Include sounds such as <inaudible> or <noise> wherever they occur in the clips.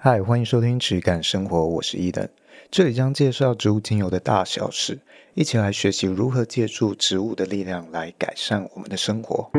嗨，欢迎收听质感生活，我是伊登，这里将介绍植物精油的大小事，一起来学习如何借助植物的力量来改善我们的生活。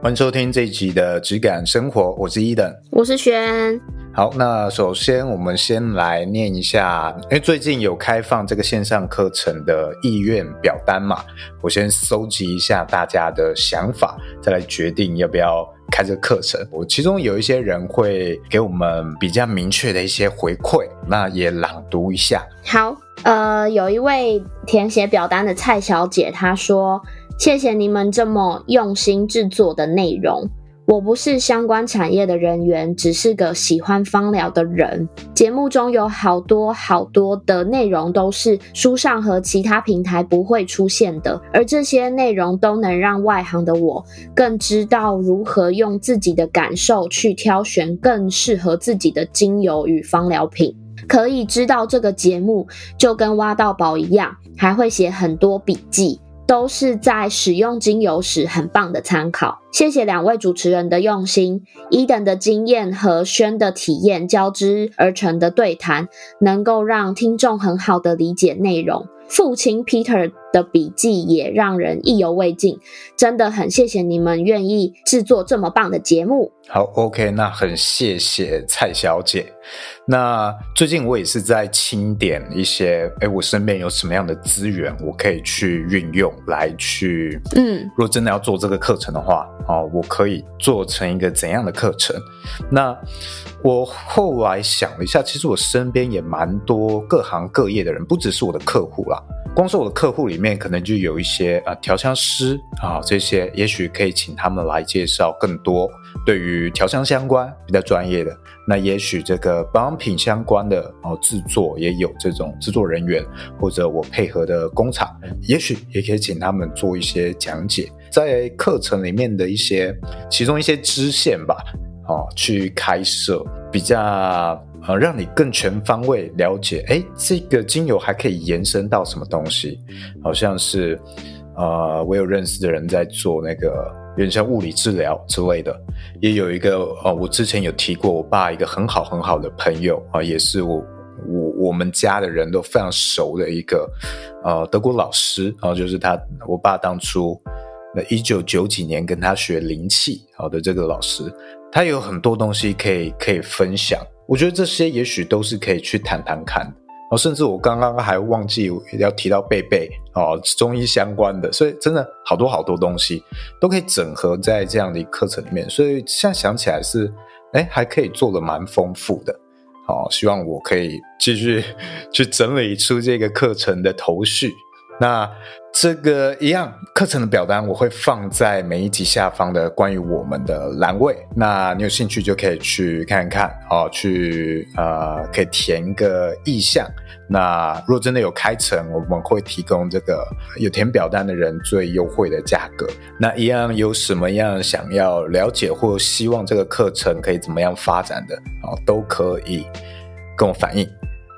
欢迎收听这一集的质感生活，我是伊登，我是璇。好，那首先我们先来念一下，因为最近有开放这个线上课程的意愿表单嘛，我先搜集一下大家的想法，再来决定要不要开这个课程。我其中有一些人会给我们比较明确的一些回馈，那也朗读一下。好，呃，有一位填写表单的蔡小姐，她说：“谢谢你们这么用心制作的内容。”我不是相关产业的人员，只是个喜欢芳疗的人。节目中有好多好多的内容都是书上和其他平台不会出现的，而这些内容都能让外行的我更知道如何用自己的感受去挑选更适合自己的精油与芳疗品。可以知道这个节目就跟挖到宝一样，还会写很多笔记。都是在使用精油时很棒的参考，谢谢两位主持人的用心，伊等的经验和轩的体验交织而成的对谈，能够让听众很好的理解内容。父亲 Peter 的笔记也让人意犹未尽，真的很谢谢你们愿意制作这么棒的节目。好，OK，那很谢谢蔡小姐。那最近我也是在清点一些，哎，我身边有什么样的资源，我可以去运用来去，嗯，如果真的要做这个课程的话，哦，我可以做成一个怎样的课程？那我后来想了一下，其实我身边也蛮多各行各业的人，不只是我的客户啦。光说我的客户里面，可能就有一些啊调香师啊这些，也许可以请他们来介绍更多对于调香相关比较专业的。那也许这个保养品相关的哦制作也有这种制作人员，或者我配合的工厂，也许也可以请他们做一些讲解，在课程里面的一些其中一些支线吧，哦去开设比较。呃，让你更全方位了解，哎，这个精油还可以延伸到什么东西？好像是，呃，我有认识的人在做那个有点像物理治疗之类的，也有一个，呃，我之前有提过，我爸一个很好很好的朋友啊，也是我我我们家的人都非常熟的一个，呃，德国老师，然后，呃，就是他，我爸当初那一九九几年跟他学灵气好的这个老师，他有很多东西可以可以分享。我觉得这些也许都是可以去谈谈看哦，甚至我刚刚还忘记要提到贝贝哦，中医相关的，所以真的好多好多东西都可以整合在这样的一个课程里面，所以现在想起来是，哎，还可以做得蛮丰富的，好，希望我可以继续 <laughs> 去整理出这个课程的头绪。那这个一样课程的表单我会放在每一集下方的关于我们的栏位，那你有兴趣就可以去看看哦，去呃可以填个意向。那如果真的有开成，我们会提供这个有填表单的人最优惠的价格。那一样有什么样想要了解或希望这个课程可以怎么样发展的啊，都可以跟我反映。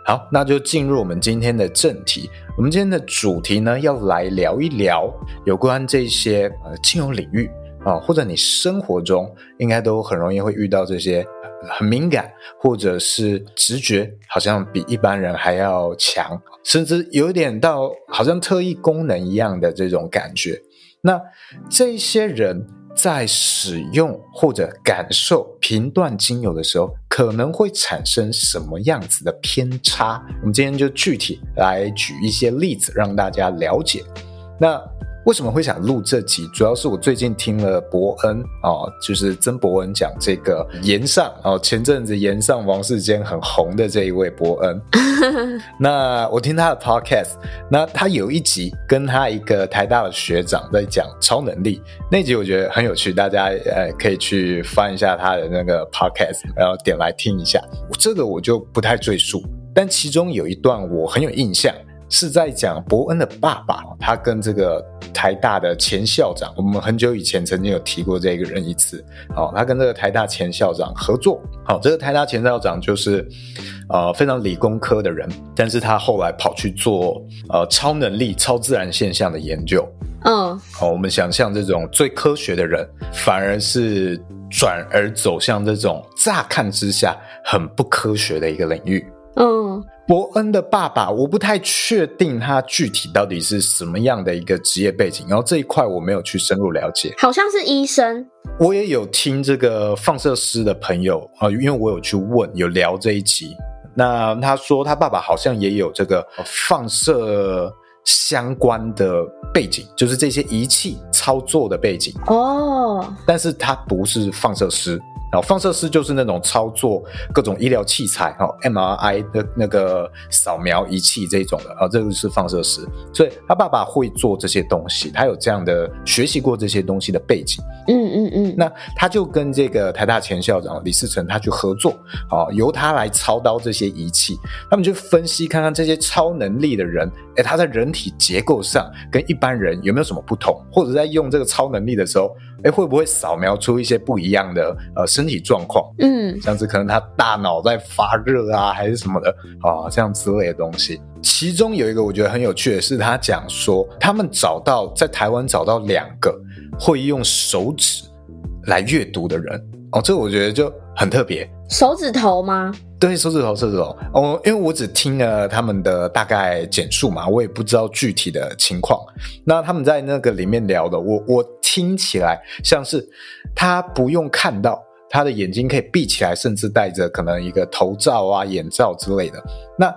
好，那就进入我们今天的正题。我们今天的主题呢，要来聊一聊有关这些呃精油领域啊，或者你生活中应该都很容易会遇到这些很敏感，或者是直觉好像比一般人还要强，甚至有点到好像特异功能一样的这种感觉。那这些人。在使用或者感受频段精油的时候，可能会产生什么样子的偏差？我们今天就具体来举一些例子，让大家了解。那。为什么会想录这集？主要是我最近听了伯恩哦，就是曾伯恩讲这个岩上哦，前阵子岩上王世坚很红的这一位伯恩。<laughs> 那我听他的 podcast，那他有一集跟他一个台大的学长在讲超能力，那集我觉得很有趣，大家呃可以去翻一下他的那个 podcast，然后点来听一下。这个我就不太赘述，但其中有一段我很有印象。是在讲伯恩的爸爸，他跟这个台大的前校长，我们很久以前曾经有提过这个人一次。好，他跟这个台大前校长合作。好，这个台大前校长就是呃非常理工科的人，但是他后来跑去做呃超能力、超自然现象的研究。嗯，好，我们想象这种最科学的人，反而是转而走向这种乍看之下很不科学的一个领域。嗯。博恩的爸爸，我不太确定他具体到底是什么样的一个职业背景，然后这一块我没有去深入了解。好像是医生。我也有听这个放射师的朋友啊，因为我有去问，有聊这一集。那他说他爸爸好像也有这个放射相关的背景，就是这些仪器操作的背景哦。但是他不是放射师。然后放射师就是那种操作各种医疗器材，哈，MRI 的那个扫描仪器这种的，啊，这个是放射师。所以他爸爸会做这些东西，他有这样的学习过这些东西的背景。嗯嗯嗯。那他就跟这个台大前校长李世成他去合作，啊，由他来操刀这些仪器，他们就分析看看这些超能力的人，诶，他在人体结构上跟一般人有没有什么不同，或者在用这个超能力的时候。哎，会不会扫描出一些不一样的呃身体状况？嗯，像是可能他大脑在发热啊，还是什么的啊，这样之类的东西。其中有一个我觉得很有趣的是，他讲说他们找到在台湾找到两个会用手指来阅读的人哦，这我觉得就很特别。手指头吗？对，手指头，手指头。哦，因为我只听了他们的大概简述嘛，我也不知道具体的情况。那他们在那个里面聊的，我我听起来像是他不用看到，他的眼睛可以闭起来，甚至戴着可能一个头罩啊、眼罩之类的。那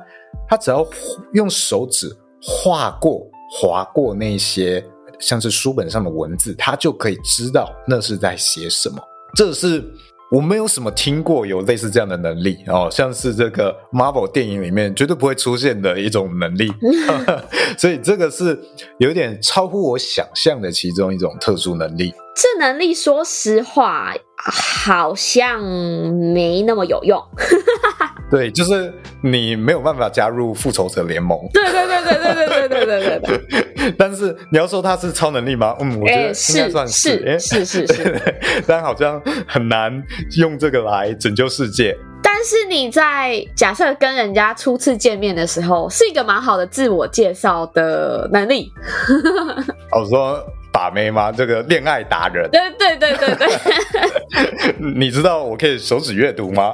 他只要用手指划过、划过那些像是书本上的文字，他就可以知道那是在写什么。这是。我没有什么听过有类似这样的能力哦，像是这个 Marvel 电影里面绝对不会出现的一种能力，<laughs> 所以这个是有点超乎我想象的其中一种特殊能力。这能力说实话好像没那么有用。对，就是你没有办法加入复仇者联盟。对对对对对对对对对对对。<laughs> 但是你要说他是超能力吗？嗯，我觉得应该算是。是是是是。<laughs> 但好像很难用这个来拯救世界。但是你在假设跟人家初次见面的时候，是一个蛮好的自我介绍的能力。我 <laughs> 说。把妹吗？这个恋爱达人？对对对对对。你知道我可以手指阅读吗？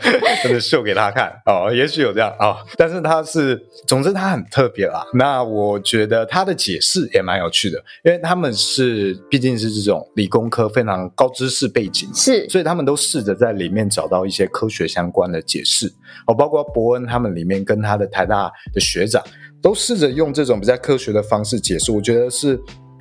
<laughs> 真的秀给他看哦，也许有这样啊、哦，但是他是，总之他很特别啦。那我觉得他的解释也蛮有趣的，因为他们是毕竟是这种理工科非常高知识背景，是，所以他们都试着在里面找到一些科学相关的解释哦，包括伯恩他们里面跟他的台大的学长都试着用这种比较科学的方式解释，我觉得是。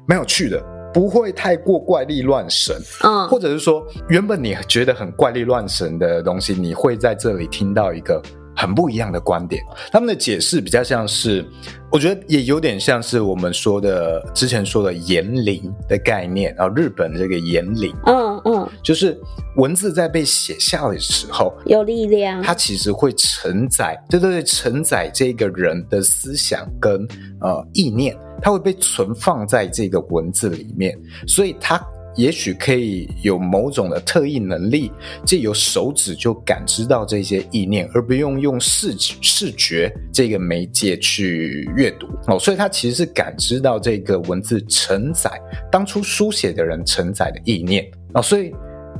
蛮有趣的，不会太过怪力乱神，嗯，或者是说，原本你觉得很怪力乱神的东西，你会在这里听到一个很不一样的观点。他们的解释比较像是，我觉得也有点像是我们说的之前说的言灵的概念，然后日本这个言灵，嗯嗯，就是文字在被写下的时候有力量，它其实会承载，对对对，承载这个人的思想跟呃意念。它会被存放在这个文字里面，所以它也许可以有某种的特异能力，借由手指就感知到这些意念，而不用用视视觉这个媒介去阅读哦。所以它其实是感知到这个文字承载当初书写的人承载的意念哦。所以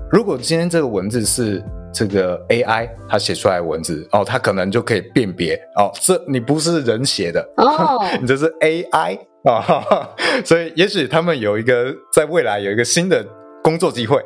如果今天这个文字是这个 AI 它写出来的文字哦，它可能就可以辨别哦，这你不是人写的哦，<laughs> 你这是 AI。<laughs> 啊、哦，<laughs> 所以也许他们有一个在未来有一个新的工作机会，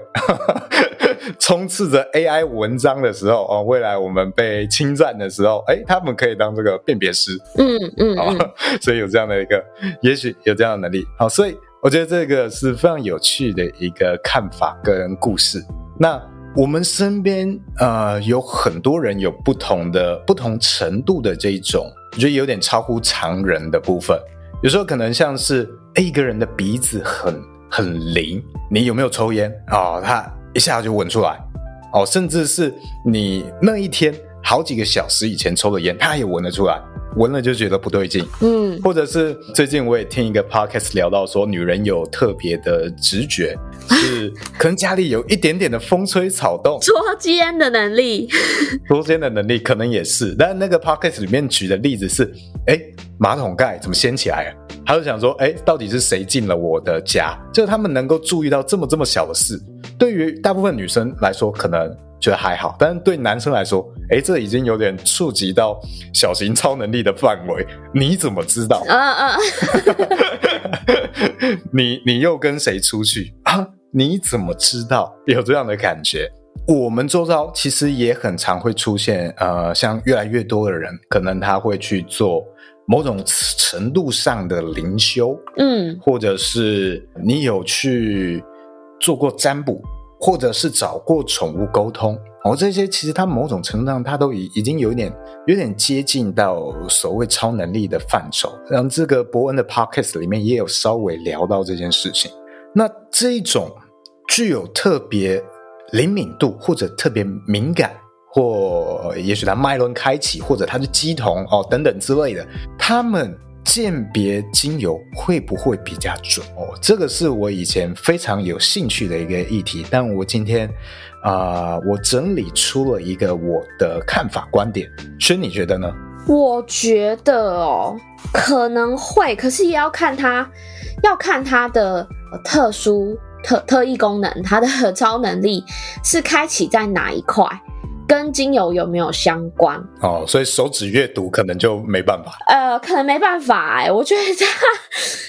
<laughs> 充斥着 AI 文章的时候哦，未来我们被侵占的时候，哎，他们可以当这个辨别师，嗯嗯，嗯、哦，所以有这样的一个，也许有这样的能力，好，所以我觉得这个是非常有趣的一个看法跟故事。那我们身边呃有很多人有不同的不同程度的这一种，我觉得有点超乎常人的部分。有时候可能像是一个人的鼻子很很灵，你有没有抽烟？哦，他一下就闻出来。哦，甚至是你那一天好几个小时以前抽的烟，他也闻得出来闻了就觉得不对劲，嗯，或者是最近我也听一个 podcast 聊到说，女人有特别的直觉，<laughs> 是可能家里有一点点的风吹草动，捉奸的能力，<laughs> 捉奸的能力可能也是。但那个 podcast 里面举的例子是，哎，马桶盖怎么掀起来啊？他就想说，哎，到底是谁进了我的家？就他们能够注意到这么这么小的事，对于大部分女生来说，可能。觉得还好，但是对男生来说，哎，这已经有点触及到小型超能力的范围。你怎么知道？啊啊！<laughs> 你你又跟谁出去啊？你怎么知道有这样的感觉？我们周遭其实也很常会出现，呃，像越来越多的人，可能他会去做某种程度上的灵修，嗯，或者是你有去做过占卜。或者是找过宠物沟通，哦，这些其实它某种程度上，它都已已经有点有点接近到所谓超能力的范畴。像这个博恩的 podcast 里面也有稍微聊到这件事情。那这一种具有特别灵敏度或者特别敏感，或也许它脉轮开启，或者它是乩童哦等等之类的，他们。鉴别精油会不会比较准哦？这个是我以前非常有兴趣的一个议题，但我今天啊、我整理出了一个我的看法观点，轩你觉得呢？我觉得哦，可能会，可是也要看它，要看它的特殊特特异功能，它的 <laughs> 超能力是开启在哪一块。跟精油有没有相关？哦，所以手指阅读可能就没办法。呃，可能没办法哎、欸，我觉得他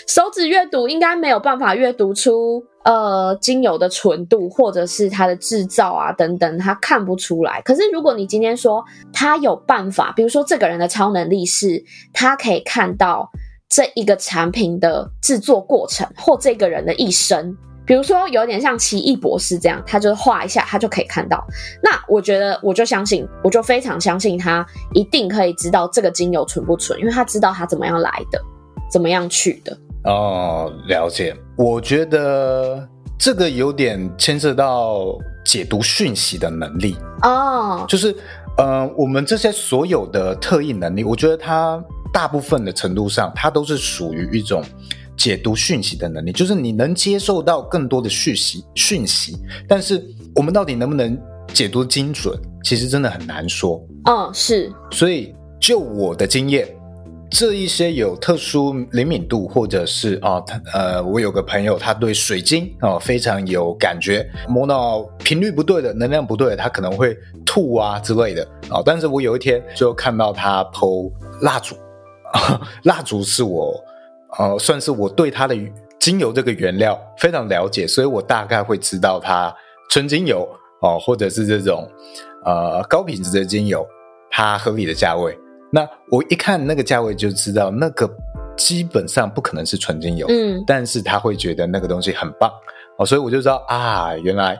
手指阅读应该没有办法阅读出呃精油的纯度，或者是它的制造啊等等，他看不出来。可是如果你今天说他有办法，比如说这个人的超能力是他可以看到这一个产品的制作过程，或这个人的一生。比如说，有点像奇异博士这样，他就画一下，他就可以看到。那我觉得，我就相信，我就非常相信他一定可以知道这个精油纯不纯，因为他知道他怎么样来的，怎么样去的。哦，了解。我觉得这个有点牵涉到解读讯息的能力哦。就是，呃，我们这些所有的特异能力，我觉得它大部分的程度上，它都是属于一种。解读讯息的能力，就是你能接受到更多的讯息，讯息，但是我们到底能不能解读精准，其实真的很难说。嗯，是。所以就我的经验，这一些有特殊灵敏度，或者是啊，他呃，我有个朋友，他对水晶啊非常有感觉，摸到频率不对的，能量不对的，他可能会吐啊之类的啊。但是我有一天就看到他 po 蜡烛，<laughs> 蜡烛是我。呃，算是我对它的精油这个原料非常了解，所以我大概会知道它纯精油哦、呃，或者是这种呃高品质的精油，它合理的价位。那我一看那个价位就知道，那个基本上不可能是纯精油，嗯，但是他会觉得那个东西很棒哦、呃，所以我就知道啊，原来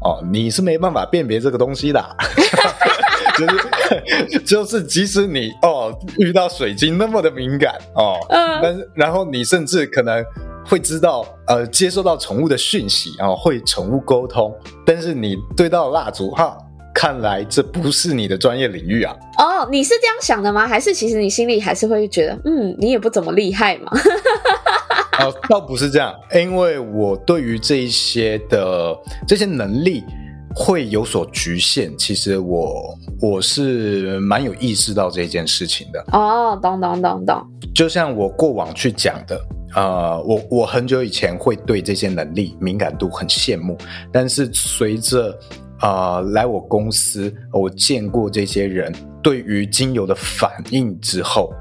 哦、呃，你是没办法辨别这个东西的。<laughs> 就是就是，<laughs> 即使你哦遇到水晶那么的敏感哦，嗯，但是然后你甚至可能会知道呃接收到宠物的讯息啊、哦，会宠物沟通，但是你对到蜡烛哈，看来这不是你的专业领域啊。哦，你是这样想的吗？还是其实你心里还是会觉得嗯，你也不怎么厉害嘛？<laughs> 哦，倒不是这样，因为我对于这一些的这些能力。会有所局限，其实我我是蛮有意识到这件事情的哦，懂懂懂懂。就像我过往去讲的，呃，我我很久以前会对这些能力敏感度很羡慕，但是随着呃来我公司，我见过这些人对于精油的反应之后，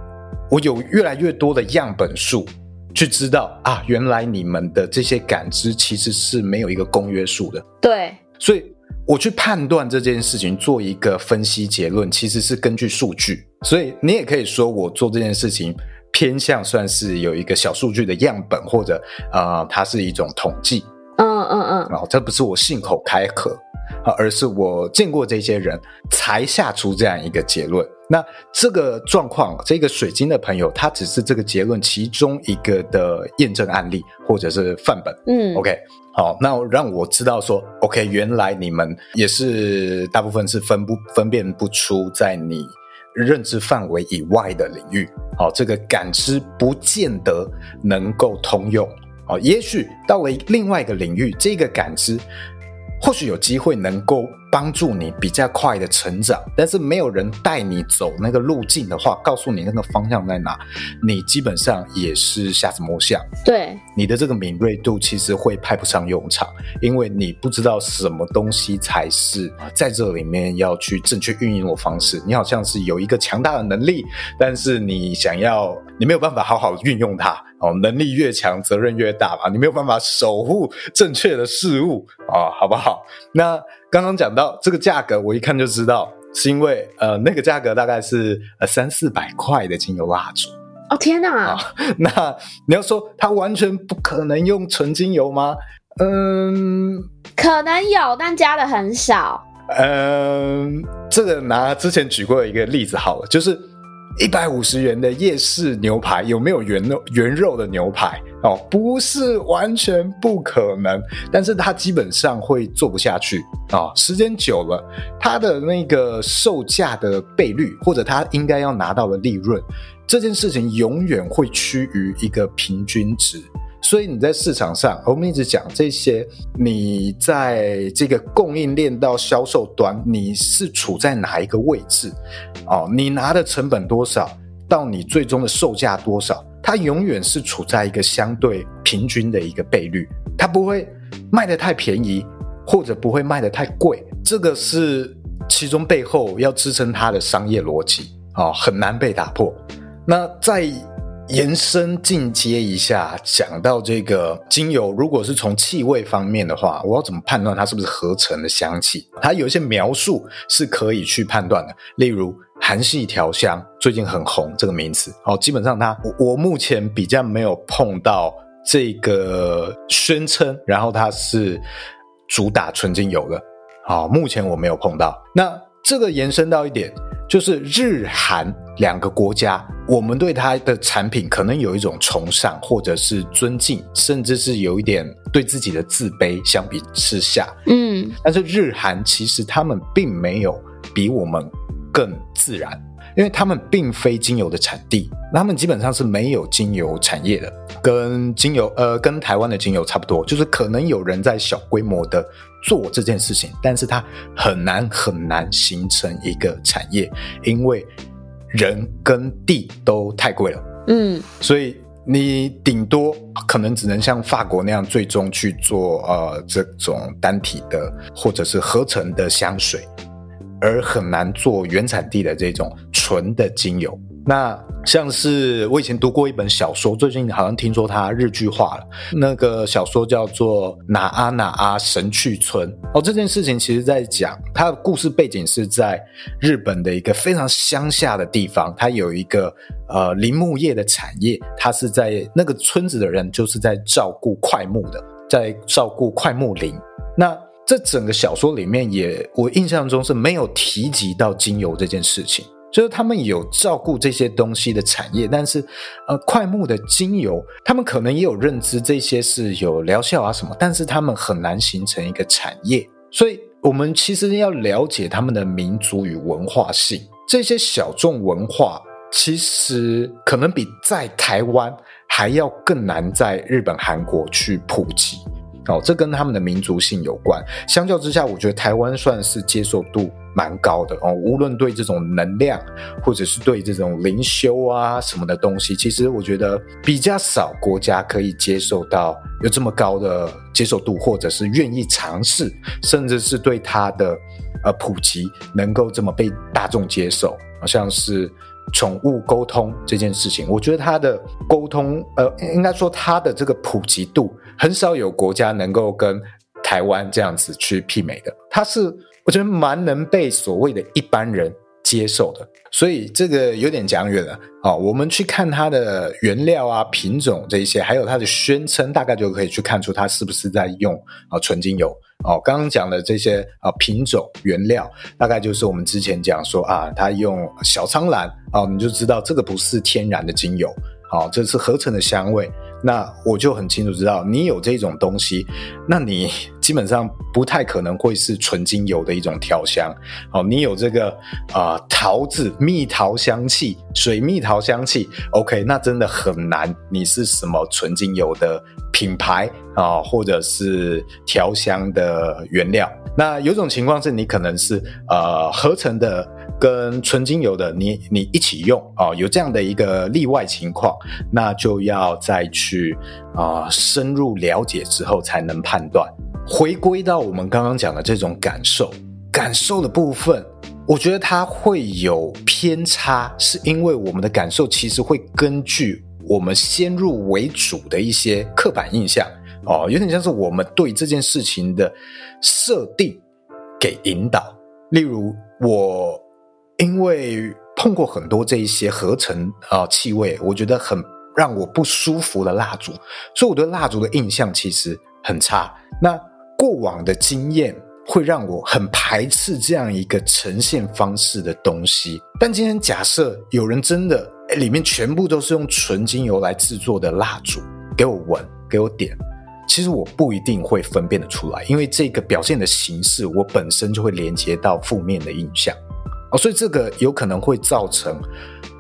我有越来越多的样本数去知道啊，原来你们的这些感知其实是没有一个公约数的。对，所以。我去判断这件事情，做一个分析结论，其实是根据数据，所以你也可以说我做这件事情偏向算是有一个小数据的样本，或者啊、呃，它是一种统计。嗯嗯嗯，然后这不是我信口开河啊，而是我见过这些人才下出这样一个结论。那这个状况，这个水晶的朋友，他只是这个结论其中一个的验证案例，或者是范本。嗯，OK。好，那让我知道说，OK，原来你们也是大部分是分不分辨不出在你认知范围以外的领域，好，这个感知不见得能够通用，好，也许到了另外一个领域，这个感知或许有机会能够。帮助你比较快的成长，但是没有人带你走那个路径的话，告诉你那个方向在哪，你基本上也是瞎子摸象。对，你的这个敏锐度其实会派不上用场，因为你不知道什么东西才是在这里面要去正确运用的方式。你好像是有一个强大的能力，但是你想要，你没有办法好好运用它。哦，能力越强，责任越大嘛，你没有办法守护正确的事物啊，好不好？那。刚刚讲到这个价格，我一看就知道，是因为呃，那个价格大概是呃三四百块的精油蜡烛。哦天哪！啊，那你要说它完全不可能用纯精油吗？嗯，可能有，但加的很少。嗯，这个拿之前举过一个例子好了，就是。一百五十元的夜市牛排有没有原肉原肉的牛排？哦，不是完全不可能，但是它基本上会做不下去啊、时间久了，它的那个售价的倍率，或者它应该要拿到的利润，这件事情永远会趋于一个平均值。所以你在市场上，我们一直讲这些，你在这个供应链到销售端，你是处在哪一个位置？哦，你拿的成本多少，到你最终的售价多少，它永远是处在一个相对平均的一个倍率，它不会卖得太便宜，或者不会卖得太贵。这个是其中背后要支撑它的商业逻辑啊，很难被打破。那在延伸进阶一下，讲到这个精油，如果是从气味方面的话，我要怎么判断它是不是合成的香气？它有一些描述是可以去判断的，例如韩系调香，最近很红这个名词。哦，基本上它我，我目前比较没有碰到这个宣称，然后它是主打纯精油的。好，目前我没有碰到。那这个延伸到一点。就是日韩两个国家，我们对它的产品可能有一种崇尚，或者是尊敬，甚至是有一点对自己的自卑。相比之下，嗯，但是日韩其实他们并没有比我们更自然。因为他们并非精油的产地，他们基本上是没有精油产业的，跟精油呃跟台湾的精油差不多，就是可能有人在小规模的做这件事情，但是它很难很难形成一个产业，因为人跟地都太贵了，嗯，所以你顶多可能只能像法国那样最终去做呃这种单体的或者是合成的香水。而很难做原产地的这种纯的精油。那像是我以前读过一本小说，最近好像听说它日剧化了。那个小说叫做《哪阿哪阿神去村》哦。这件事情其实在讲它的故事背景是在日本的一个非常乡下的地方，它有一个呃林木业的产业，它是在那个村子的人就是在照顾快木的，在照顾快木林。那这整个小说里面也，我印象中是没有提及到精油这件事情，就是他们有照顾这些东西的产业，但是，呃，快木的精油，他们可能也有认知这些是有疗效啊什么，但是他们很难形成一个产业，所以我们其实要了解他们的民族与文化性，这些小众文化其实可能比在台湾还要更难在日本、韩国去普及。哦，这跟他们的民族性有关。相较之下，我觉得台湾算是接受度蛮高的哦。无论对这种能量，或者是对这种灵修啊什么的东西，其实我觉得比较少国家可以接受到有这么高的接受度，或者是愿意尝试，甚至是对它的呃普及能够这么被大众接受。好像是宠物沟通这件事情，我觉得它的沟通，呃，应该说它的这个普及度。很少有国家能够跟台湾这样子去媲美的，它是我觉得蛮能被所谓的一般人接受的，所以这个有点讲远了啊。我们去看它的原料啊、品种这一些，还有它的宣称，大概就可以去看出它是不是在用啊纯精油哦。刚刚讲的这些啊品种原料，大概就是我们之前讲说啊，它用小苍兰啊，你就知道这个不是天然的精油，好，这是合成的香味。那我就很清楚知道你有这种东西，那你基本上不太可能会是纯精油的一种调香。哦，你有这个啊、桃子蜜桃香气、水蜜桃香气，OK，那真的很难。你是什么纯精油的品牌啊、或者是调香的原料？那有种情况是你可能是呃合成的。跟纯精油的你你一起用、哦，有这样的一个例外情况，那就要再去啊、深入了解之后才能判断。回归到我们刚刚讲的这种感受，感受的部分，我觉得它会有偏差，是因为我们的感受其实会根据我们先入为主的一些刻板印象哦，有点像是我们对这件事情的设定给引导。例如我。因为碰过很多这一些合成啊、气味，我觉得很让我不舒服的蜡烛，所以我对蜡烛的印象其实很差。那过往的经验会让我很排斥这样一个呈现方式的东西。但今天假设有人真的里面全部都是用纯精油来制作的蜡烛，给我闻，给我点，其实我不一定会分辨得出来，因为这个表现的形式，我本身就会连接到负面的印象。哦，所以这个有可能会造成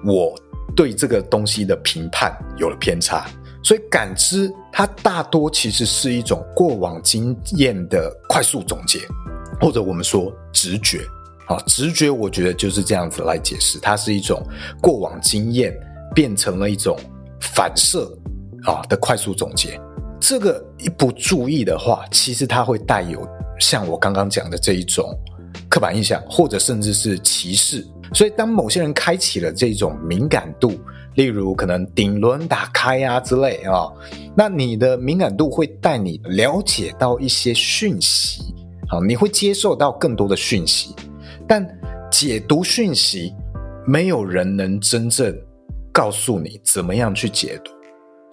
我对这个东西的评判有了偏差。所以感知它大多其实是一种过往经验的快速总结，或者我们说直觉。啊，直觉我觉得就是这样子来解释，它是一种过往经验变成了一种反射啊的快速总结。这个一不注意的话，其实它会带有像我刚刚讲的这一种。刻板印象，或者甚至是歧视，所以当某些人开启了这种敏感度，例如可能顶轮打开啊之类啊，那你的敏感度会带你了解到一些讯息，啊，你会接受到更多的讯息，但解读讯息，没有人能真正告诉你怎么样去解读。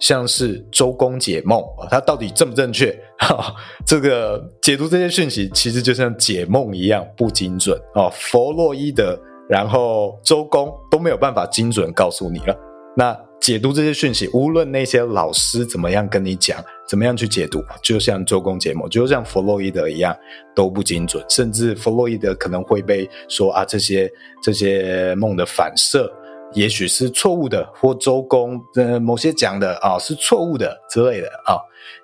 像是周公解梦啊，它到底正不正确？<laughs> 哈，这个解读这些讯息，其实就像解梦一样不精准啊。弗洛伊德，然后周公都没有办法精准告诉你了。那解读这些讯息，无论那些老师怎么样跟你讲，怎么样去解读，就像周公解梦，就像弗洛伊德一样，都不精准。甚至弗洛伊德可能会被说啊，这些这些梦的反射。也许是错误的，或周公呃某些讲的啊是错误的之类的啊，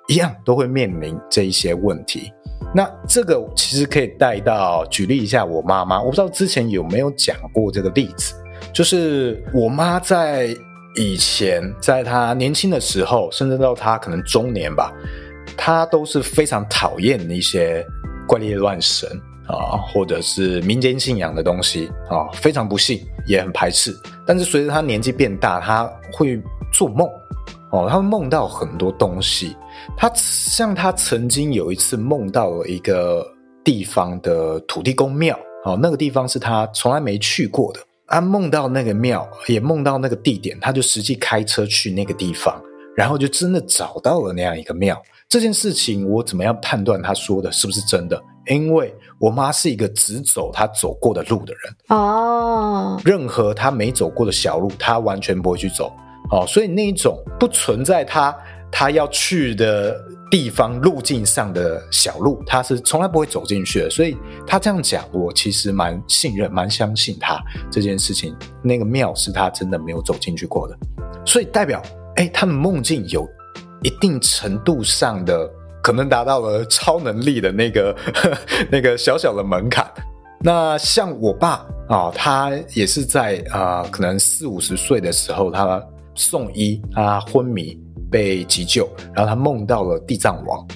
一样都会面临这一些问题。那这个其实可以带到举例一下我妈妈，我不知道之前有没有讲过这个例子，就是我妈在以前，在她年轻的时候，甚至到她可能中年吧，她都是非常讨厌一些怪力乱神。啊，或者是民间信仰的东西啊，非常不信，也很排斥。但是随着他年纪变大，他会做梦，哦，他会梦到很多东西。他像他曾经有一次梦到了一个地方的土地公庙，哦，那个地方是他从来没去过的。他梦到那个庙，也梦到那个地点，他就实际开车去那个地方，然后就真的找到了那样一个庙。这件事情我怎么样判断他说的是不是真的？因为我妈是一个只走她走过的路的人哦，任何她没走过的小路，她完全不会去走哦，所以那一种不存在她她要去的地方路径上的小路，她是从来不会走进去的。所以她这样讲，我其实蛮信任、蛮相信她这件事情。那个庙是她真的没有走进去过的，所以代表哎，他们梦境有一定程度上的。可能达到了超能力的那个呵 <laughs> 那个小小的门槛。那像我爸啊、他也是在啊、可能四五十岁的时候，他送医，他昏迷被急救，然后他梦到了地藏王。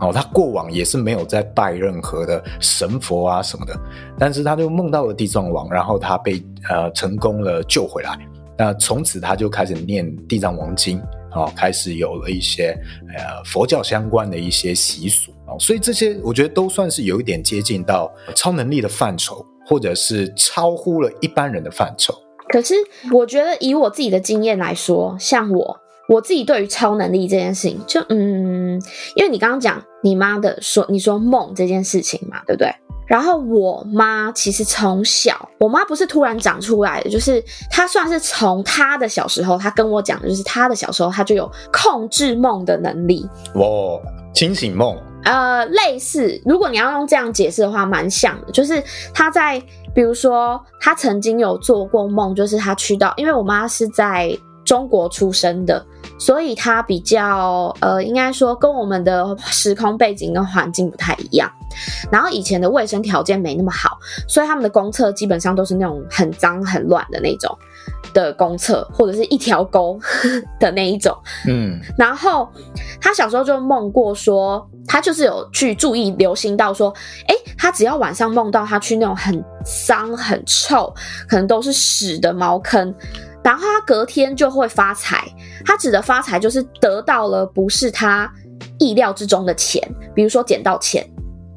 哦，他过往也是没有在拜任何的神佛啊什么的，但是他就梦到了地藏王，然后他被呃成功了救回来。那从此他就开始念地藏王经。哦，开始有了一些呃佛教相关的一些习俗啊，所以这些我觉得都算是有一点接近到超能力的范畴，或者是超乎了一般人的范畴。可是我觉得以我自己的经验来说，像我我自己对于超能力这件事情，就嗯，因为你刚刚讲你妈的说你说梦这件事情嘛，对不对？然后我妈其实从小，我妈不是突然长出来的，就是她算是从她的小时候，她跟我讲的就是她的小时候，她就有控制梦的能力。哦，清醒梦。呃，类似，如果你要用这样解释的话，蛮像的。就是她在，比如说，她曾经有做过梦，就是她去到，因为我妈是在中国出生的。所以他比较呃，应该说跟我们的时空背景跟环境不太一样。然后以前的卫生条件没那么好，所以他们的公厕基本上都是那种很脏很乱的那种的公厕，或者是一条沟的那一种。嗯。然后他小时候就梦过说，他就是有去注意留心到说，哎，他只要晚上梦到他去那种很脏很臭，可能都是屎的茅坑。然后他隔天就会发财，他指的发财就是得到了不是他意料之中的钱，比如说捡到钱，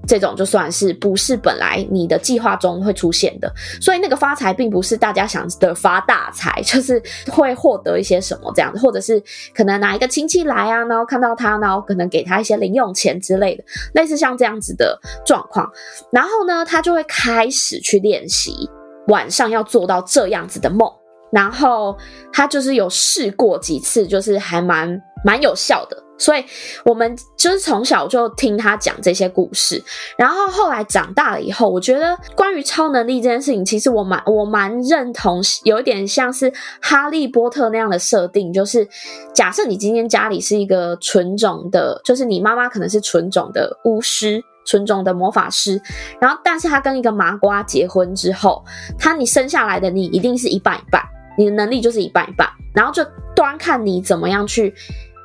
这种就算是不是本来你的计划中会出现的。所以那个发财并不是大家想的发大财，就是会获得一些什么这样子，或者是可能哪一个亲戚来啊，然后看到他，然后可能给他一些零用钱之类的，类似像这样子的状况。然后呢，他就会开始去练习晚上要做到这样子的梦。然后他就是有试过几次，就是还蛮蛮有效的，所以我们就是从小就听他讲这些故事。然后后来长大了以后，我觉得关于超能力这件事情，其实我蛮我蛮认同，有一点像是哈利波特那样的设定，就是假设你今天家里是一个纯种的，就是你妈妈可能是纯种的巫师。纯种的魔法师，然后但是他跟一个麻瓜结婚之后，他你生下来的你一定是一半一半，你的能力就是一半一半，然后就端看你怎么样去。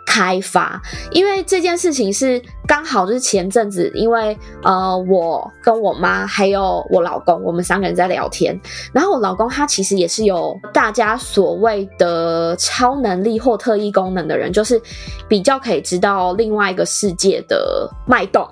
开发，因为这件事情是刚好就是前阵子，因为呃，我跟我妈还有我老公，我们三个人在聊天，然后我老公他其实也是有大家所谓的超能力或特异功能的人，就是比较可以知道另外一个世界的脉动，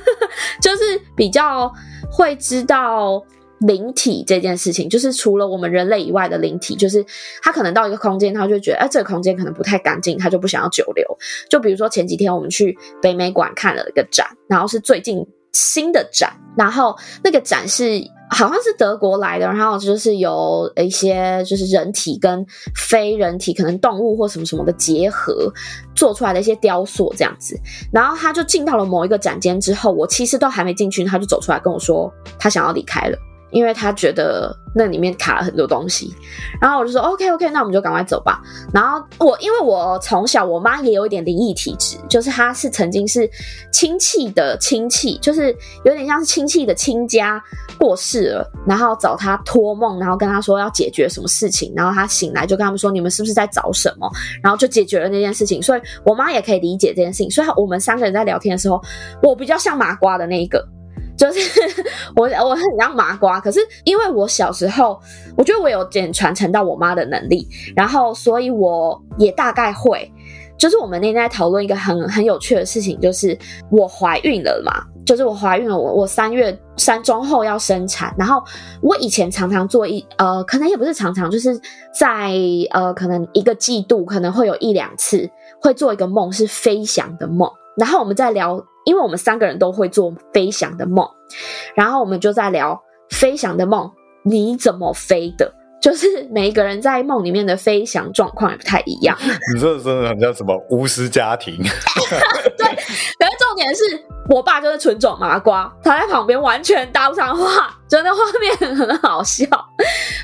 <laughs> 就是比较会知道。灵体这件事情，就是除了我们人类以外的灵体，就是他可能到一个空间，他就觉得，哎、这个空间可能不太干净，他就不想要久留。就比如说前几天我们去北美馆看了一个展，然后是最近新的展，然后那个展是好像是德国来的，然后就是有一些就是人体跟非人体，可能动物或什么什么的结合做出来的一些雕塑这样子。然后他就进到了某一个展间之后，我其实都还没进去，他就走出来跟我说，他想要离开了。因为他觉得那里面卡了很多东西，然后我就说 OK OK，那我们就赶快走吧。然后我因为我从小我妈也有一点灵异体质，就是她是曾经是亲戚的亲戚，就是有点像是亲戚的亲家过世了，然后找他托梦，然后跟他说要解决什么事情，然后他醒来就跟他们说，你们是不是在找什么，然后就解决了那件事情。所以我妈也可以理解这件事情。所以我们三个人在聊天的时候，我比较像麻瓜的那一个。就是 <laughs> 我我很像麻瓜，可是因为我小时候，我觉得我有点传承到我妈的能力，然后所以我也大概会。就是我们那天在讨论一个很很有趣的事情，就是我怀孕了嘛，就是我怀孕了，我我三月三周后要生产，然后我以前常常做一呃，可能也不是常常，就是在呃，可能一个季度可能会有一两次会做一个梦，是飞翔的梦，然后我们在聊。因为我们三个人都会做飞翔的梦，然后我们就在聊飞翔的梦，你怎么飞的？就是每一个人在梦里面的飞翔状况也不太一样。你说的真的很像什么巫师家庭？<laughs> 对，可是重点是我爸就是纯种麻瓜，他在旁边完全搭不上话，真的画面很好笑。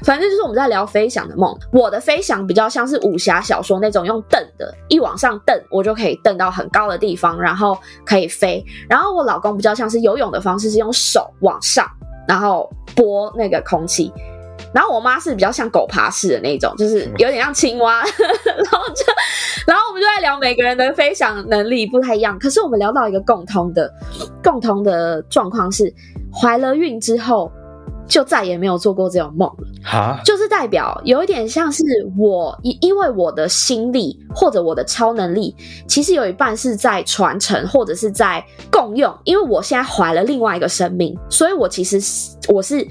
反正就是我们在聊飞翔的梦，我的飞翔比较像是武侠小说那种用蹬的，一往上蹬，我就可以蹬到很高的地方，然后可以飞。然后我老公比较像是游泳的方式，是用手往上，然后拨那个空气。然后我妈是比较像狗爬式的那种，就是有点像青蛙。<laughs> 然后就，然后我们就在聊每个人的飞翔能力不太一样，可是我们聊到一个共通的，共通的状况是，怀了孕之后。就再也没有做过这种梦了，哈，就是代表有一点像是我，因因为我的心力或者我的超能力，其实有一半是在传承或者是在共用，因为我现在怀了另外一个生命，所以我其实我是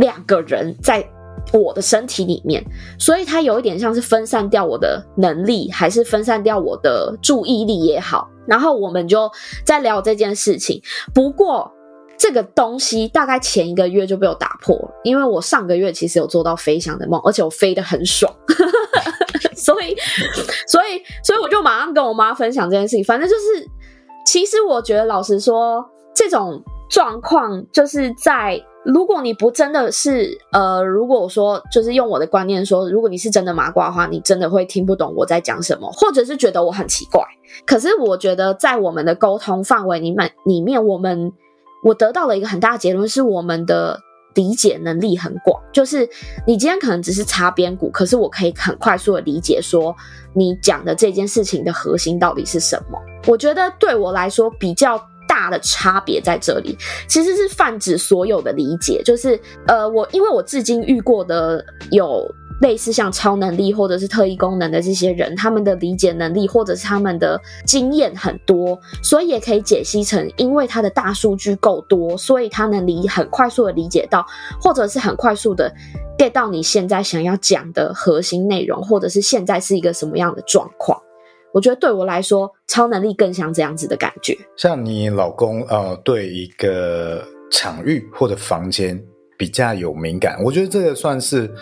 两个人在我的身体里面，所以它有一点像是分散掉我的能力，还是分散掉我的注意力也好，然后我们就在聊这件事情，不过。这个东西大概前一个月就被我打破了，因为我上个月其实有做到飞翔的梦，而且我飞得很爽，<laughs> 所以，所以，所以我就马上跟我妈分享这件事情。反正就是，其实我觉得老实说，这种状况就是在。如果你不真的是，呃，如果说就是用我的观念说，如果你是真的麻瓜的话，你真的会听不懂我在讲什么，或者是觉得我很奇怪。可是我觉得在我们的沟通范围里面，里面我们我得到了一个很大的结论，是我们的理解能力很广。就是你今天可能只是擦边鼓，可是我可以很快速的理解说你讲的这件事情的核心到底是什么。我觉得对我来说比较。大的差别在这里，其实是泛指所有的理解，就是呃，我因为我至今遇过的有类似像超能力或者是特异功能的这些人，他们的理解能力或者是他们的经验很多，所以也可以解析成，因为他的大数据够多，所以他能理很快速的理解到，或者是很快速的 get 到你现在想要讲的核心内容，或者是现在是一个什么样的状况。我觉得对我来说，超能力更像这样子的感觉。像你老公，呃，对一个场域或者房间比较有敏感，我觉得这个算是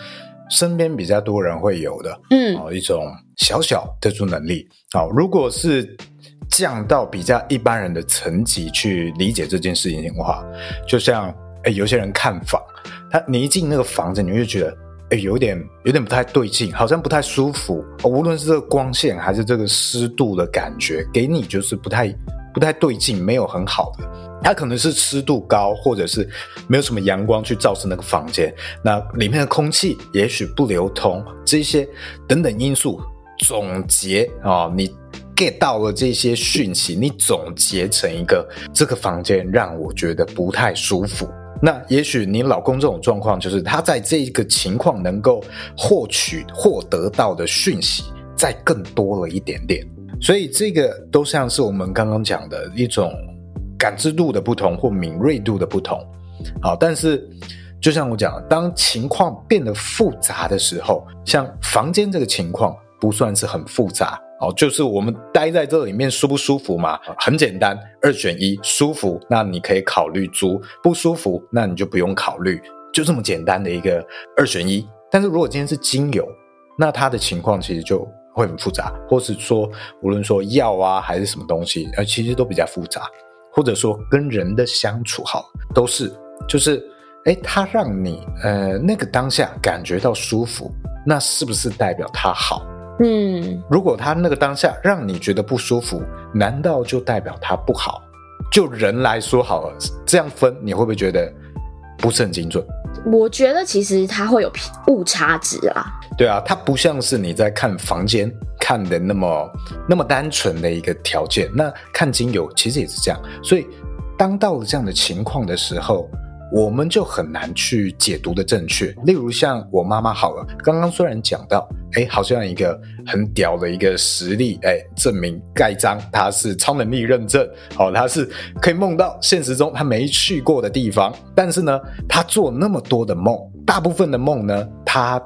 身边比较多人会有的，嗯，哦，一种小小特殊能力。好，如果是降到比较一般人的层级去理解这件事情的话，就像，诶，有些人看房，他你一进那个房子，你就觉得。哎，有点有点不太对劲，好像不太舒服。无论是这个光线还是这个湿度的感觉，给你就是不太不太对劲，没有很好的。它可能是湿度高，或者是没有什么阳光去照射那个房间，那里面的空气也许不流通，这些等等因素总结啊、哦，你 get 到了这些讯息，你总结成一个这个房间让我觉得不太舒服。那也许你老公这种状况，就是他在这个情况能够获取、获得到的讯息再更多了一点点，所以这个都像是我们刚刚讲的一种感知度的不同或敏锐度的不同。好，但是就像我讲，当情况变得复杂的时候，像房间这个情况不算是很复杂。哦，就是我们待在这里面舒不舒服嘛？很简单，二选一，舒服，那你可以考虑租；不舒服，那你就不用考虑，就这么简单的一个二选一。但是如果今天是精油，那它的情况其实就会很复杂，或是说无论说药啊还是什么东西，呃，其实都比较复杂，或者说跟人的相处好，都是就是，哎，它让你呃那个当下感觉到舒服，那是不是代表它好？嗯，如果他那个当下让你觉得不舒服，难道就代表他不好？就人来说好了，这样分你会不会觉得不是很精准？我觉得其实它会有误差值啊。对啊，它不像是你在看房间看的那么那么单纯的一个条件。那看精油其实也是这样，所以当到了这样的情况的时候。我们就很难去解读的正确。例如像我妈妈好了，刚刚虽然讲到，哎，好像一个很屌的一个实例，哎，证明盖章他是超能力认证，好，他是可以梦到现实中他没去过的地方。但是呢，他做那么多的梦，大部分的梦呢，他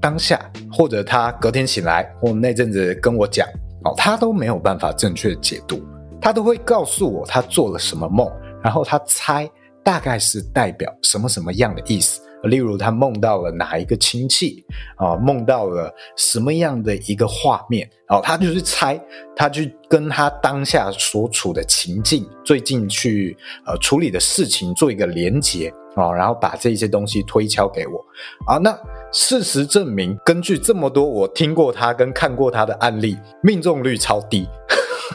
当下或者他隔天醒来，或那阵子跟我讲，哦，他都没有办法正确解读，他都会告诉我他做了什么梦，然后他猜。大概是代表什么什么样的意思？例如他梦到了哪一个亲戚啊，梦到了什么样的一个画面，然后他就是猜，他去跟他当下所处的情境，最近去呃处理的事情做一个连结啊，然后把这些东西推敲给我啊。那事实证明，根据这么多我听过他跟看过他的案例，命中率超低。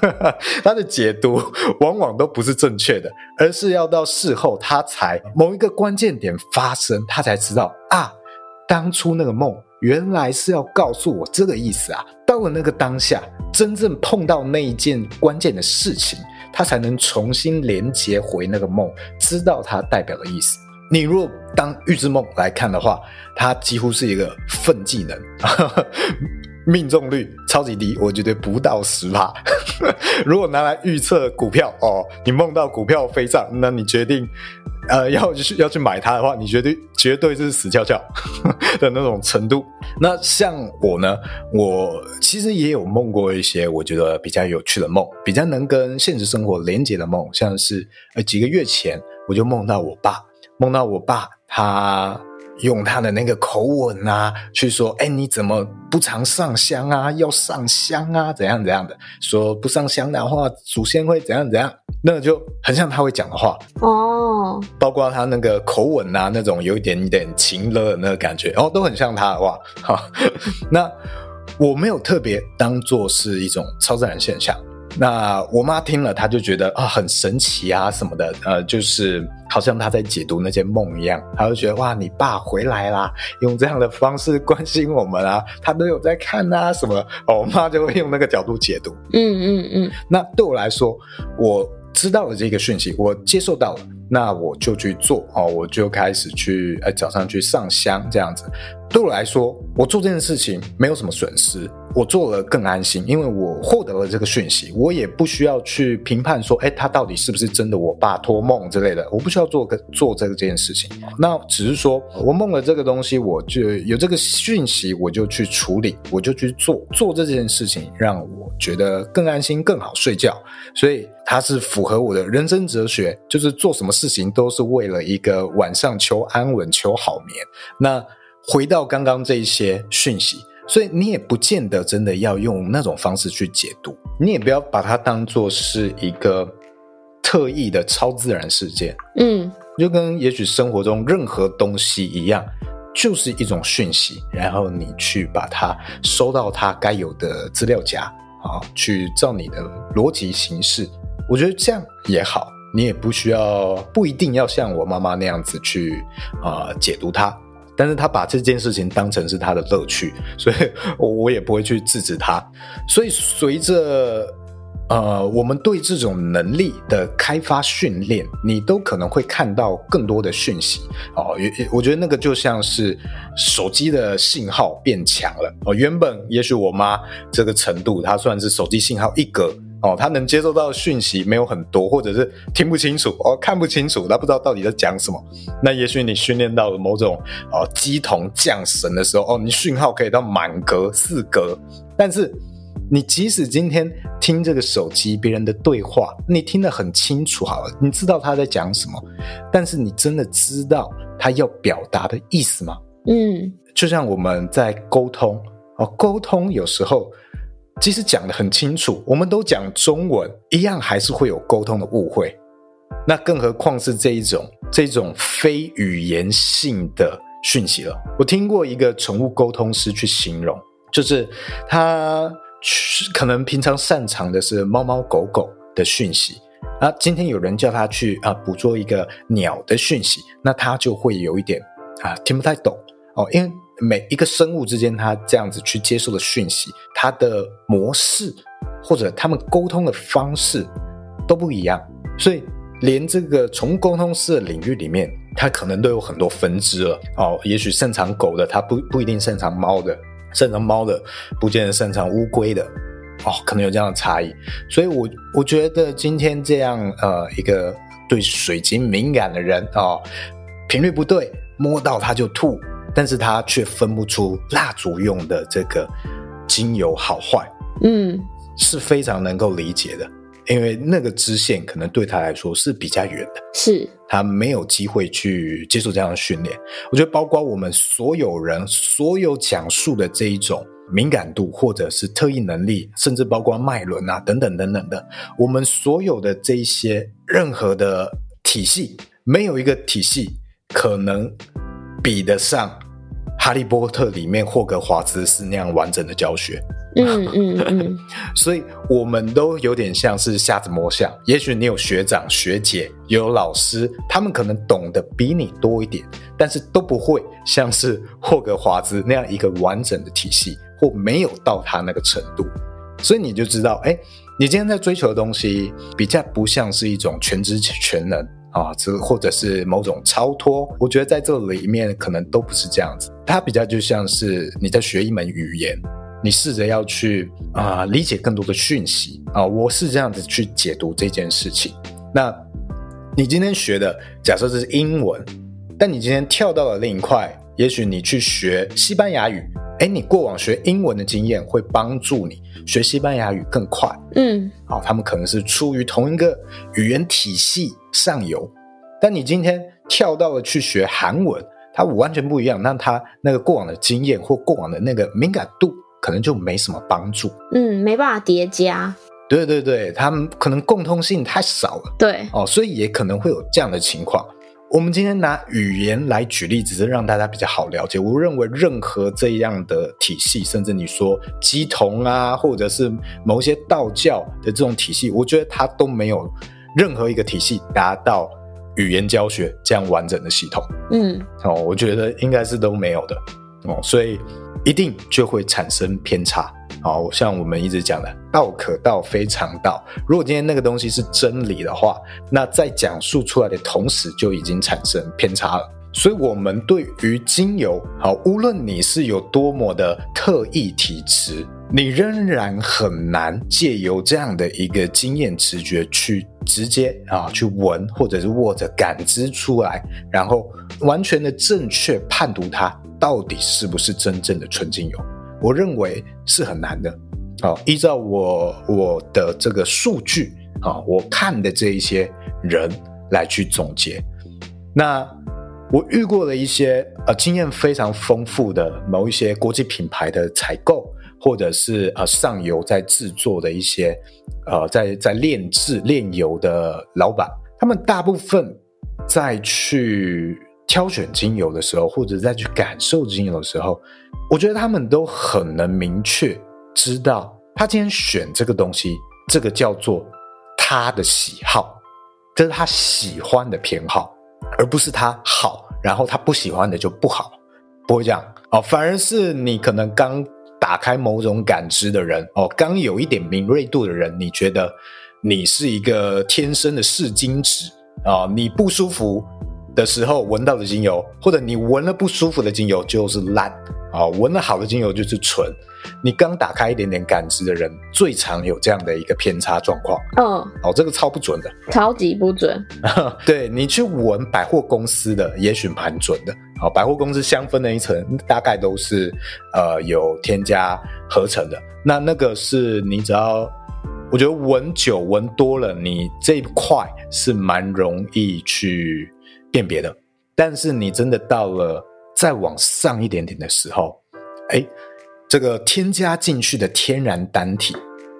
<laughs> 他的解读往往都不是正确的，而是要到事后他才某一个关键点发生，他才知道啊，当初那个梦原来是要告诉我这个意思啊。到了那个当下，真正碰到那一件关键的事情，他才能重新连接回那个梦，知道它代表的意思。你若当预知梦来看的话，它几乎是一个粪技能。<laughs> 命中率超级低，我觉得不到十趴。<laughs> 如果拿来预测股票哦，你梦到股票飞涨，那你决定呃要去要去买它的话，你绝对绝对是死翘翘 <laughs> 的那种程度。那像我呢，我其实也有梦过一些我觉得比较有趣的梦，比较能跟现实生活连接的梦，像是呃几个月前我就梦到我爸，梦到我爸他。用他的那个口吻啊，去说，哎，你怎么不常上香啊？要上香啊，怎样怎样的？说不上香的话，祖先会怎样怎样？那就很像他会讲的话哦，包括他那个口吻啊，那种有一点点情勒的那个感觉，哦，都很像他的话。<laughs> 哈，那我没有特别当做是一种超自然现象。那我妈听了，她就觉得啊很神奇啊什么的，呃，就是好像她在解读那些梦一样，她就觉得哇，你爸回来啦，用这样的方式关心我们啊，他都有在看啊什么，哦，我妈就会用那个角度解读。嗯嗯嗯。那对我来说，我知道了这个讯息，我接受到了，那我就去做哦，我就开始去，呃，早上去上香这样子。对我来说，我做这件事情没有什么损失。我做了更安心，因为我获得了这个讯息，我也不需要去评判说，哎，他到底是不是真的我爸托梦之类的，我不需要做个做这个这件事情。那只是说我梦了这个东西，我就有这个讯息，我就去处理，我就去做做这件事情，让我觉得更安心，更好睡觉。所以它是符合我的人生哲学，就是做什么事情都是为了一个晚上求安稳、求好眠。那回到刚刚这一些讯息。所以你也不见得真的要用那种方式去解读，你也不要把它当做是一个特意的超自然事件。嗯，就跟也许生活中任何东西一样，就是一种讯息，然后你去把它收到它该有的资料夹，啊，去照你的逻辑形式。我觉得这样也好，你也不需要，不一定要像我妈妈那样子去啊，呃，解读它。但是他把这件事情当成是他的乐趣，<laughs> 所以我我也不会去制止他。所以随着呃我们对这种能力的开发训练，你都可能会看到更多的讯息哦。我觉得那个就像是手机的信号变强了哦。原本也许我妈这个程度，她算是手机信号一格。哦，他能接受到讯息没有很多，或者是听不清楚，哦，看不清楚，他不知道到底在讲什么。那也许你训练到了某种哦，鸡同降神的时候，哦，你讯号可以到满格四格。但是你即使今天听这个手机别人的对话，你听得很清楚，好了，你知道他在讲什么，但是你真的知道他要表达的意思吗？嗯，就像我们在沟通，哦，沟通有时候。即使讲得很清楚，我们都讲中文，一样还是会有沟通的误会。那更何况是这一种这种非语言性的讯息了。我听过一个宠物沟通师去形容，就是他可能平常擅长的是猫猫狗狗的讯息，啊，今天有人叫他去啊捕捉一个鸟的讯息，那他就会有一点啊听不太懂哦，因为。每一个生物之间，它这样子去接受的讯息，它的模式或者他们沟通的方式都不一样，所以连这个从沟通师的领域里面，它可能都有很多分支了哦。也许擅长狗的，它不不一定擅长猫的；擅长猫的，不见得擅长乌龟的哦，可能有这样的差异。所以我，我我觉得今天这样呃一个对水晶敏感的人哦，频率不对，摸到它就吐。但是他却分不出蜡烛用的这个精油好坏，嗯，是非常能够理解的，因为那个支线可能对他来说是比较远的，是他没有机会去接受这样的训练。我觉得，包括我们所有人所有讲述的这一种敏感度，或者是特异能力，甚至包括脉轮啊等等等等的，我们所有的这一些任何的体系，没有一个体系可能。比得上《哈利波特》里面霍格华兹是那样完整的教学，嗯嗯嗯，<laughs> 所以我们都有点像是瞎子摸象。也许你有学长学姐，有老师，他们可能懂得比你多一点，但是都不会像是霍格华兹那样一个完整的体系，或没有到他那个程度。所以你就知道，哎，你今天在追求的东西，比较不像是一种全知全能。啊，这或者是某种超脱，我觉得在这里面可能都不是这样子。它比较就像是你在学一门语言，你试着要去啊、理解更多的讯息啊、我是这样子去解读这件事情。那你今天学的假设这是英文，但你今天跳到了另一块，也许你去学西班牙语，诶，你过往学英文的经验会帮助你学西班牙语更快。嗯，好，他们可能是出于同一个语言体系上游，但你今天跳到了去学韩文，它完全不一样，那它那个过往的经验或过往的那个敏感度，可能就没什么帮助。嗯，没办法叠加。对对对，他们可能共通性太少了。对哦，所以也可能会有这样的情况。我们今天拿语言来举例，只是让大家比较好了解。我认为任何这样的体系，甚至你说鸡同啊，或者是某些道教的这种体系，我觉得它都没有任何一个体系达到语言教学这样完整的系统。嗯，哦，我觉得应该是都没有的。哦，所以一定就会产生偏差。好，像我们一直讲的“道可道，非常道”。如果今天那个东西是真理的话，那在讲述出来的同时就已经产生偏差了。所以，我们对于精油，好，无论你是有多么的特异体质，你仍然很难借由这样的一个经验直觉去直接啊去闻，或者是握着感知出来，然后完全的正确判读它到底是不是真正的纯精油。我认为是很难的，好，依照我我的这个数据啊，我看的这一些人来去总结，那我遇过的一些呃经验非常丰富的某一些国际品牌的采购，或者是呃上游在制作的一些呃在在炼制炼油的老板，他们大部分在去。挑选精油的时候，或者再去感受精油的时候，我觉得他们都很能明确知道，他今天选这个东西，这个叫做他的喜好，这是他喜欢的偏好，而不是他好，然后他不喜欢的就不好，不会这样哦。反而是你可能刚打开某种感知的人哦，刚有一点敏锐度的人，你觉得你是一个天生的试金石啊，你不舒服的时候闻到的精油，或者你闻了不舒服的精油就是烂啊，闻了好的精油就是纯。你刚打开一点点感知的人，最常有这样的一个偏差状况。嗯，哦，这个超不准的，超级不准。<laughs> 对，你去闻百货公司的，也许蛮准的。好，百货公司香氛的一层大概都是呃有添加合成的。那那个是你只要，我觉得闻久闻多了，你这一块是蛮容易去。辨别的，但是你真的到了再往上一点点的时候，哎，这个添加进去的天然单体，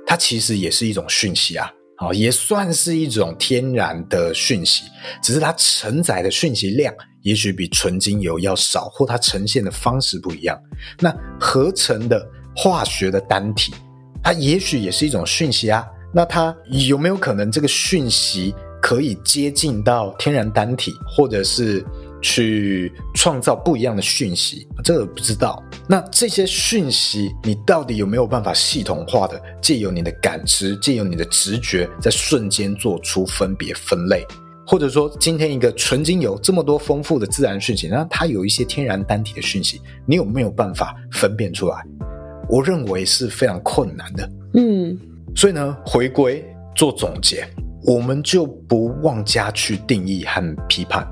它其实也是一种讯息啊，好，也算是一种天然的讯息，只是它承载的讯息量也许比纯精油要少，或它呈现的方式不一样。那合成的化学的单体，它也许也是一种讯息啊，那它有没有可能这个讯息？可以接近到天然单体，或者是去创造不一样的讯息，这个不知道。那这些讯息，你到底有没有办法系统化的借由你的感知，借由你的直觉，在瞬间做出分别分类？或者说，今天一个纯精油这么多丰富的自然讯息，那它有一些天然单体的讯息，你有没有办法分辨出来？我认为是非常困难的。嗯，所以呢，回归做总结。我们就不妄加去定义和批判，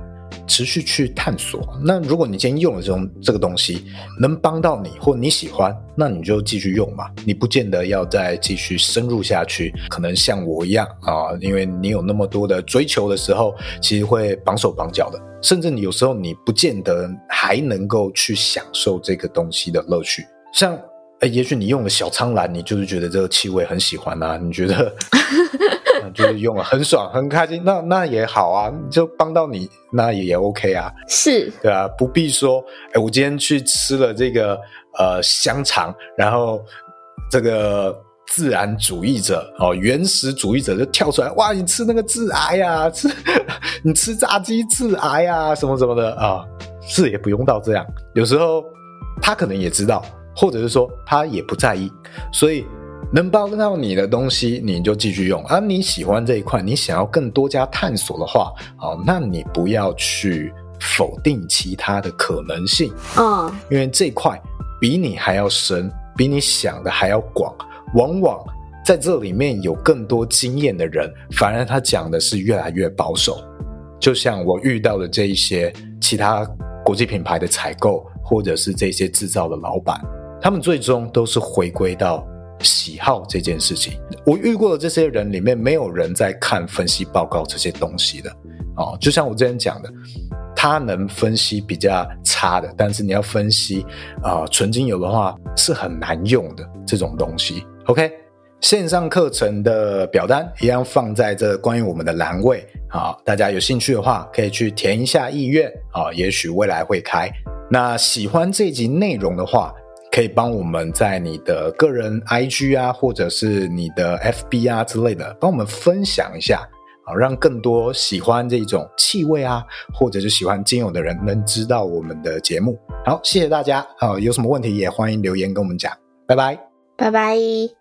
持续去探索。那如果你今天用了这种这个东西，能帮到你或你喜欢，那你就继续用嘛。你不见得要再继续深入下去，可能像我一样啊，因为你有那么多的追求的时候，其实会绑手绑脚的，甚至你有时候你不见得还能够去享受这个东西的乐趣。像，哎，也许你用了小苍兰，你就是觉得这个气味很喜欢啊，你觉得？就是用了很爽很开心，那那也好啊，就帮到你，那也也 OK 啊，是。对啊，不必说，哎，我今天去吃了这个呃香肠，然后这个自然主义者哦，原始主义者就跳出来，哇，你吃那个致癌呀，吃 <laughs> 你吃炸鸡致癌呀，什么什么的啊，哦，是也不用到这样，有时候他可能也知道，或者是说他也不在意，所以。能帮到你的东西，你就继续用啊！你喜欢这一块，你想要更多加探索的话，好，那你不要去否定其他的可能性，嗯，因为这块比你还要深，比你想的还要广。往往在这里面有更多经验的人，反而他讲的是越来越保守。就像我遇到的这一些其他国际品牌的采购，或者是这些制造的老板，他们最终都是回归到喜好这件事情。我遇过的这些人里面，没有人在看分析报告这些东西的。哦，就像我之前讲的，他能分析比较差的，但是你要分析啊、纯精油的话是很难用的这种东西。OK，线上课程的表单一样放在这关于我们的栏位啊，大家有兴趣的话可以去填一下意愿啊，也许未来会开。那喜欢这集内容的话，可以帮我们在你的个人 IG 啊，或者是你的 FB 啊之类的，帮我们分享一下。好让更多喜欢这种气味啊，或者是喜欢精油的人能知道我们的节目。好，谢谢大家。好，有什么问题也欢迎留言跟我们讲。拜拜，拜拜。